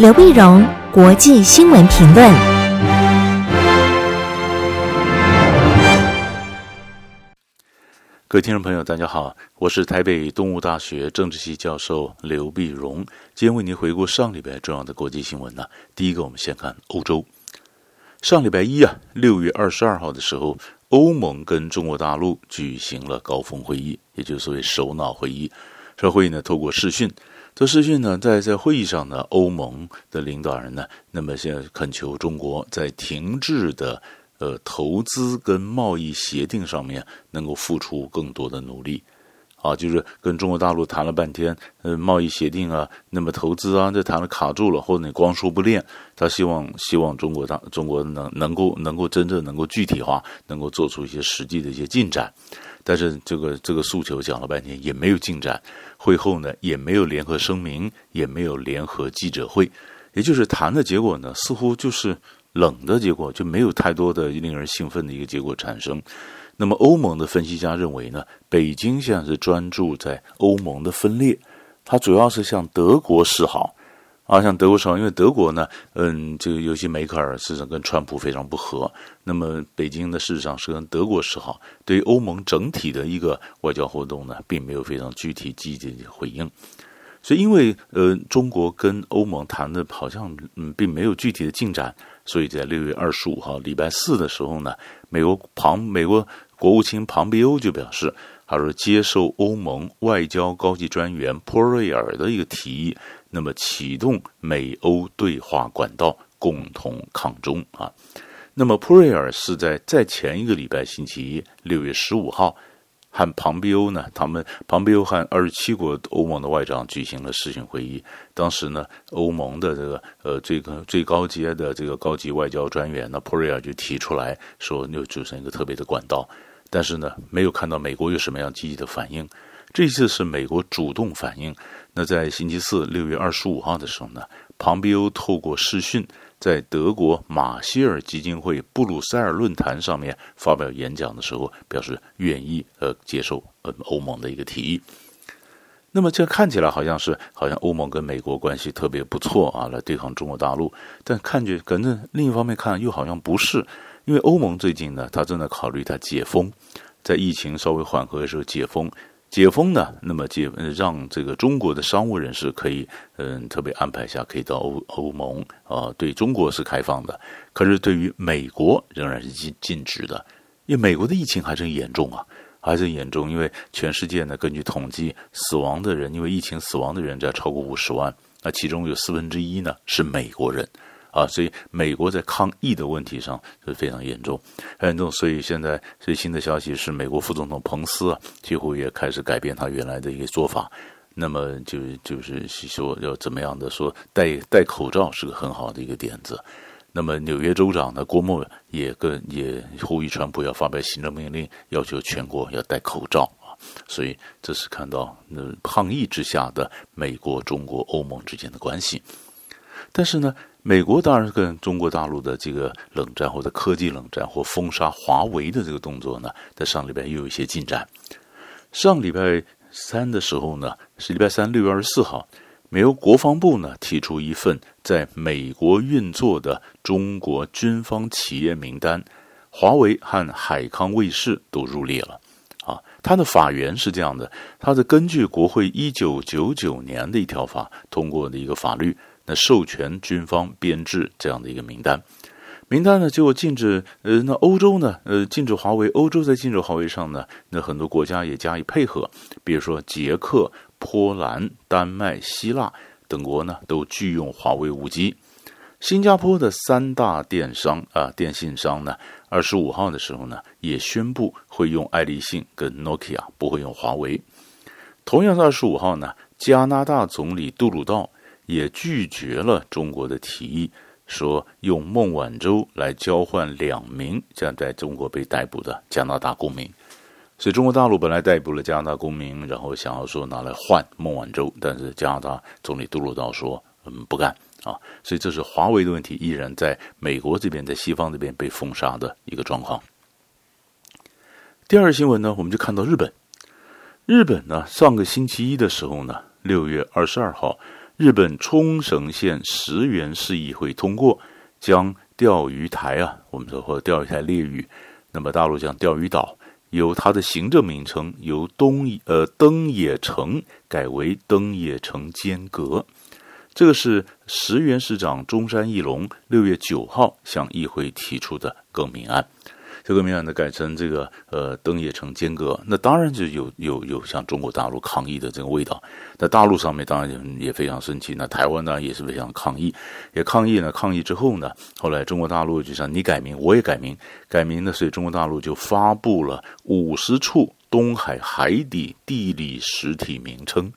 刘碧荣，国际新闻评论。各位听众朋友，大家好，我是台北东吴大学政治系教授刘碧荣，今天为您回顾上礼拜重要的国际新闻呢。第一个，我们先看欧洲。上礼拜一啊，六月二十二号的时候，欧盟跟中国大陆举行了高峰会议，也就是所谓首脑会议。这会议呢，透过视讯。这视讯呢，在在会议上呢，欧盟的领导人呢，那么现在恳求中国在停滞的呃投资跟贸易协定上面能够付出更多的努力，啊，就是跟中国大陆谈了半天，呃，贸易协定啊，那么投资啊，这谈了卡住了，或者你光说不练，他希望希望中国大中国能能够能够真正能够具体化，能够做出一些实际的一些进展，但是这个这个诉求讲了半天也没有进展。会后呢，也没有联合声明，也没有联合记者会，也就是谈的结果呢，似乎就是冷的结果，就没有太多的令人兴奋的一个结果产生。那么，欧盟的分析家认为呢，北京现在是专注在欧盟的分裂，它主要是向德国示好。啊，像德国说，因为德国呢，嗯，这个尤其梅克尔事实上跟川普非常不合。那么北京呢，事实上是跟德国示好，对于欧盟整体的一个外交活动呢，并没有非常具体积极的回应。所以，因为呃，中国跟欧盟谈的好像嗯，并没有具体的进展，所以在六月二十五号礼拜四的时候呢，美国庞美国国务卿庞贝欧就表示，他说接受欧盟外交高级专员波瑞尔的一个提议。那么启动美欧对话管道，共同抗中啊。那么普瑞尔是在在前一个礼拜星期一，六月十五号，和庞贝欧呢，他们庞贝欧和二十七国欧盟的外长举行了视讯会议。当时呢，欧盟的这个呃这个最高阶的这个高级外交专员呢，普瑞尔就提出来说，又组成一个特别的管道。但是呢，没有看到美国有什么样积极的反应。这次是美国主动反应。那在星期四六月二十五号的时候呢，庞贝欧透过视讯在德国马歇尔基金会布鲁塞尔论坛上面发表演讲的时候，表示愿意呃接受呃欧盟的一个提议。那么这看起来好像是好像欧盟跟美国关系特别不错啊，来对抗中国大陆。但看去可能另一方面看又好像不是，因为欧盟最近呢，他正在考虑他解封，在疫情稍微缓和的时候解封。解封呢，那么解让这个中国的商务人士可以，嗯，特别安排一下可以到欧欧盟啊，对中国是开放的，可是对于美国仍然是禁禁止的，因为美国的疫情还是很严重啊，还是很严重，因为全世界呢，根据统计，死亡的人因为疫情死亡的人在超过五十万，那其中有四分之一呢是美国人。啊，所以美国在抗疫的问题上是非常严重，很严重。所以现在最新的消息是，美国副总统彭斯啊，几乎也开始改变他原来的一个做法。那么就就是说要怎么样的说戴戴口罩是个很好的一个点子。那么纽约州长呢，郭沫也跟也呼吁川普要发表行政命令，要求全国要戴口罩啊。所以这是看到那抗疫之下的美国、中国、欧盟之间的关系。但是呢，美国当然跟中国大陆的这个冷战或者科技冷战或封杀华为的这个动作呢，在上礼拜又有一些进展。上礼拜三的时候呢，是礼拜三六月二十四号，美国国防部呢提出一份在美国运作的中国军方企业名单，华为和海康卫视都入列了。啊，它的法源是这样的，它是根据国会一九九九年的一条法通过的一个法律。那授权军方编制这样的一个名单，名单呢，结果禁止呃，那欧洲呢，呃，禁止华为。欧洲在禁止华为上呢，那很多国家也加以配合，比如说捷克、波兰、丹麦、希腊等国呢，都拒用华为五 G。新加坡的三大电商啊、电信商呢，二十五号的时候呢，也宣布会用爱立信跟 Nokia，不会用华为。同样是二十五号呢，加拿大总理杜鲁道。也拒绝了中国的提议，说用孟晚舟来交换两名将在中国被逮捕的加拿大公民。所以中国大陆本来逮捕了加拿大公民，然后想要说拿来换孟晚舟，但是加拿大总理杜鲁道说嗯不干啊。所以这是华为的问题，依然在美国这边，在西方这边被封杀的一个状况。第二新闻呢，我们就看到日本，日本呢上个星期一的时候呢，六月二十二号。日本冲绳县石垣市议会通过，将钓鱼台啊，我们说或者钓鱼台列屿，那么大陆讲钓鱼岛，由它的行政名称由东呃登野城改为登野城间阁。这个是石垣市长中山义隆六月九号向议会提出的更名案。这个名呢，改成这个呃登野城间隔，那当然就有有有向中国大陆抗议的这个味道。那大陆上面当然也非常生气，那台湾当然也是非常抗议，也抗议呢。抗议之后呢，后来中国大陆就像你改名，我也改名，改名呢，所以中国大陆就发布了五十处东海海底地理实体名称。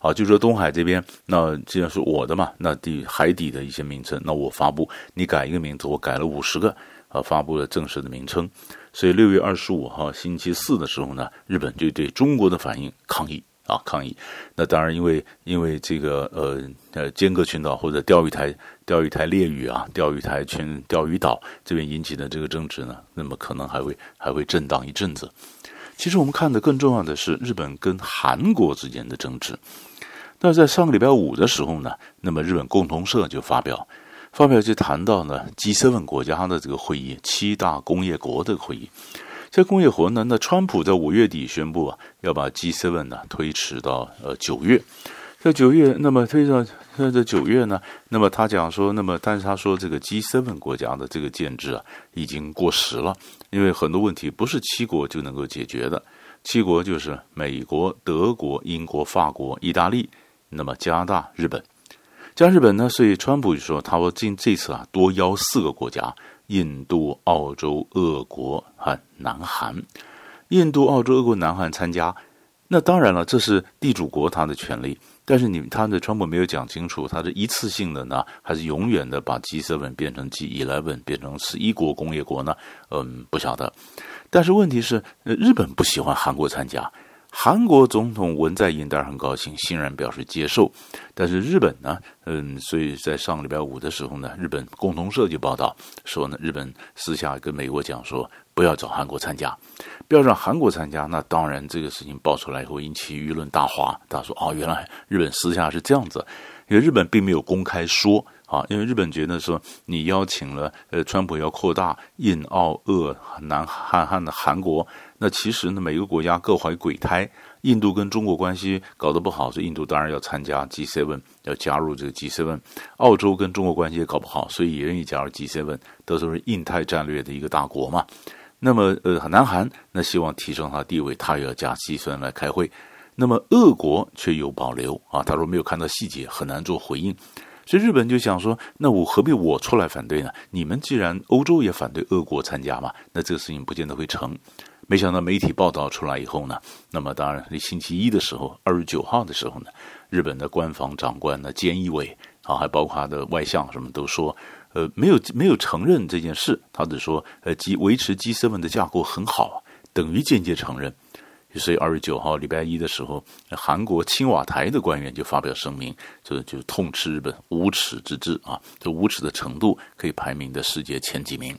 啊，就说东海这边，那既然是我的嘛，那地海底的一些名称，那我发布，你改一个名字，我改了五十个。啊，发布了正式的名称，所以六月二十五号星期四的时候呢，日本就对中国的反应抗议啊，抗议。那当然，因为因为这个呃呃尖阁群岛或者钓鱼台钓鱼台列屿啊，钓鱼台群钓鱼岛这边引起的这个争执呢，那么可能还会还会震荡一阵子。其实我们看的更重要的是日本跟韩国之间的争执。那在上个礼拜五的时候呢，那么日本共同社就发表。发表就谈到呢，G7 国家的这个会议，七大工业国的会议，在工业国呢，那川普在五月底宣布啊，要把 G7 呢推迟到呃九月，在九月，那么推到在这九月呢，那么他讲说，那么但是他说这个 G7 国家的这个建制啊，已经过时了，因为很多问题不是七国就能够解决的，七国就是美国、德国、英国、法国、意大利，那么加拿大、日本。加日本呢，所以川普就说，他说今这次啊，多邀四个国家：印度、澳洲、俄国和南韩。印度、澳洲、俄国、南韩参加，那当然了，这是地主国他的权利。但是你他的川普没有讲清楚，他是一次性的呢，还是永远的把 G7 变成 G11，变成十一国工业国呢？嗯，不晓得。但是问题是，日本不喜欢韩国参加。韩国总统文在寅当然很高兴，欣然表示接受。但是日本呢，嗯，所以在上个礼拜五的时候呢，日本共同社就报道说呢，日本私下跟美国讲说，不要找韩国参加，不要让韩国参加。那当然这个事情爆出来以后，引起舆论大哗。他说，哦，原来日本私下是这样子，因为日本并没有公开说。啊，因为日本觉得说你邀请了，呃，川普要扩大印澳俄南韩韩的韩国，那其实呢，每个国家各怀鬼胎。印度跟中国关系搞得不好，所以印度当然要参加 G7，要加入这个 G7。澳洲跟中国关系也搞不好，所以也愿意加入 G7，都是印太战略的一个大国嘛。那么，呃，南韩那希望提升他地位，他也要加 G7 来开会。那么，俄国却有保留啊，他说没有看到细节，很难做回应。所以日本就想说，那我何必我出来反对呢？你们既然欧洲也反对俄国参加嘛，那这个事情不见得会成。没想到媒体报道出来以后呢，那么当然，那星期一的时候，二十九号的时候呢，日本的官方长官呢，菅义伟啊，还包括他的外相什么都说，呃，没有没有承认这件事，他只说，呃，G 维持 G7 的架构很好，等于间接承认。所以二十九号礼拜一的时候，韩国青瓦台的官员就发表声明，就就痛斥日本无耻之至啊！这无耻的程度可以排名的世界前几名。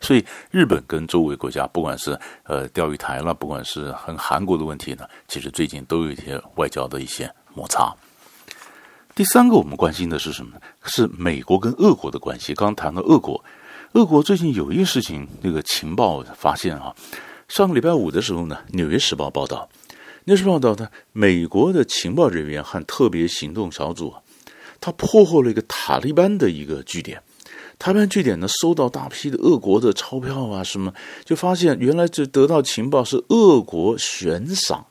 所以日本跟周围国家，不管是呃钓鱼台了，不管是和韩国的问题呢，其实最近都有一些外交的一些摩擦。第三个我们关心的是什么呢？是美国跟俄国的关系。刚谈到俄国，俄国最近有一个事情，那个情报发现啊。上个礼拜五的时候呢，《纽约时报》报道，《纽约时报》报道呢，美国的情报人员和特别行动小组，他破获了一个塔利班的一个据点。塔利班据点呢，收到大批的俄国的钞票啊，什么，就发现原来这得到情报是俄国悬赏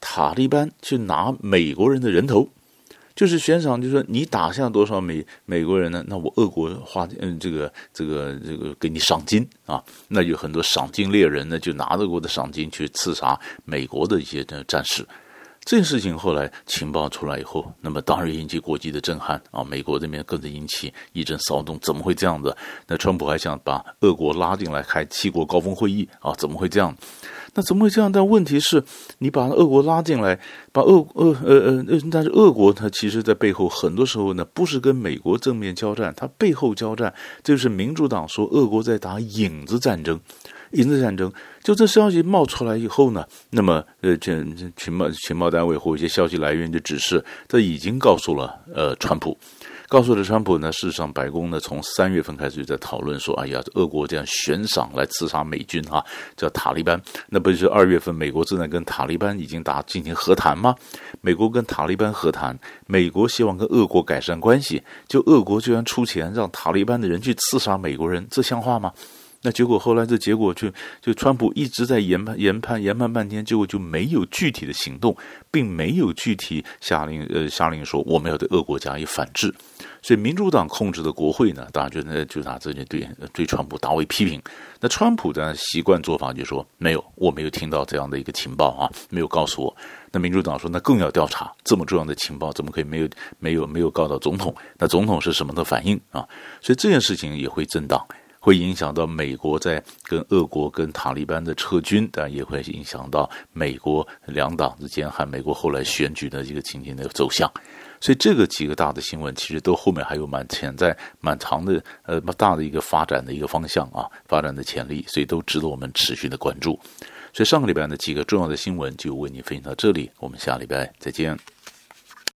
塔利班去拿美国人的人头。就是悬赏，就是说你打下多少美美国人呢？那我俄国花嗯这个这个这个给你赏金啊。那有很多赏金猎人呢，就拿着我的赏金去刺杀美国的一些的战士。这件事情后来情报出来以后，那么当然引起国际的震撼啊。美国这边更是引起一阵骚动，怎么会这样子？那川普还想把俄国拉进来开七国高峰会议啊？怎么会这样？那怎么会这样？但问题是，你把俄国拉进来，把俄俄呃呃呃，但是俄国它其实在背后很多时候呢，不是跟美国正面交战，它背后交战，这就是民主党说俄国在打影子战争。因此战争。就这消息冒出来以后呢，那么呃，这情报情报单位或一些消息来源就指示，这已经告诉了呃川普。告诉了川普呢，事实上，白宫呢从三月份开始就在讨论说，哎呀，俄国这样悬赏来刺杀美军哈，叫塔利班。那不就是二月份美国正在跟塔利班已经打进行和谈吗？美国跟塔利班和谈，美国希望跟俄国改善关系，就俄国居然出钱让塔利班的人去刺杀美国人，这像话吗？那结果后来这结果就就川普一直在研判研判研判半天，结果就没有具体的行动，并没有具体下令呃下令说我们要对俄国加以反制，所以民主党控制的国会呢，大家觉得就拿这件对对川普大为批评。那川普的习惯做法就说没有，我没有听到这样的一个情报啊，没有告诉我。那民主党说那更要调查，这么重要的情报怎么可以没有没有没有告到总统？那总统是什么的反应啊？所以这件事情也会震荡。会影响到美国在跟俄国跟塔利班的撤军，但也会影响到美国两党之间和美国后来选举的一个情形的走向。所以这个几个大的新闻，其实都后面还有蛮潜在、蛮长的呃大的一个发展的一个方向啊，发展的潜力，所以都值得我们持续的关注。所以上个礼拜的几个重要的新闻就为你分享到这里，我们下礼拜再见。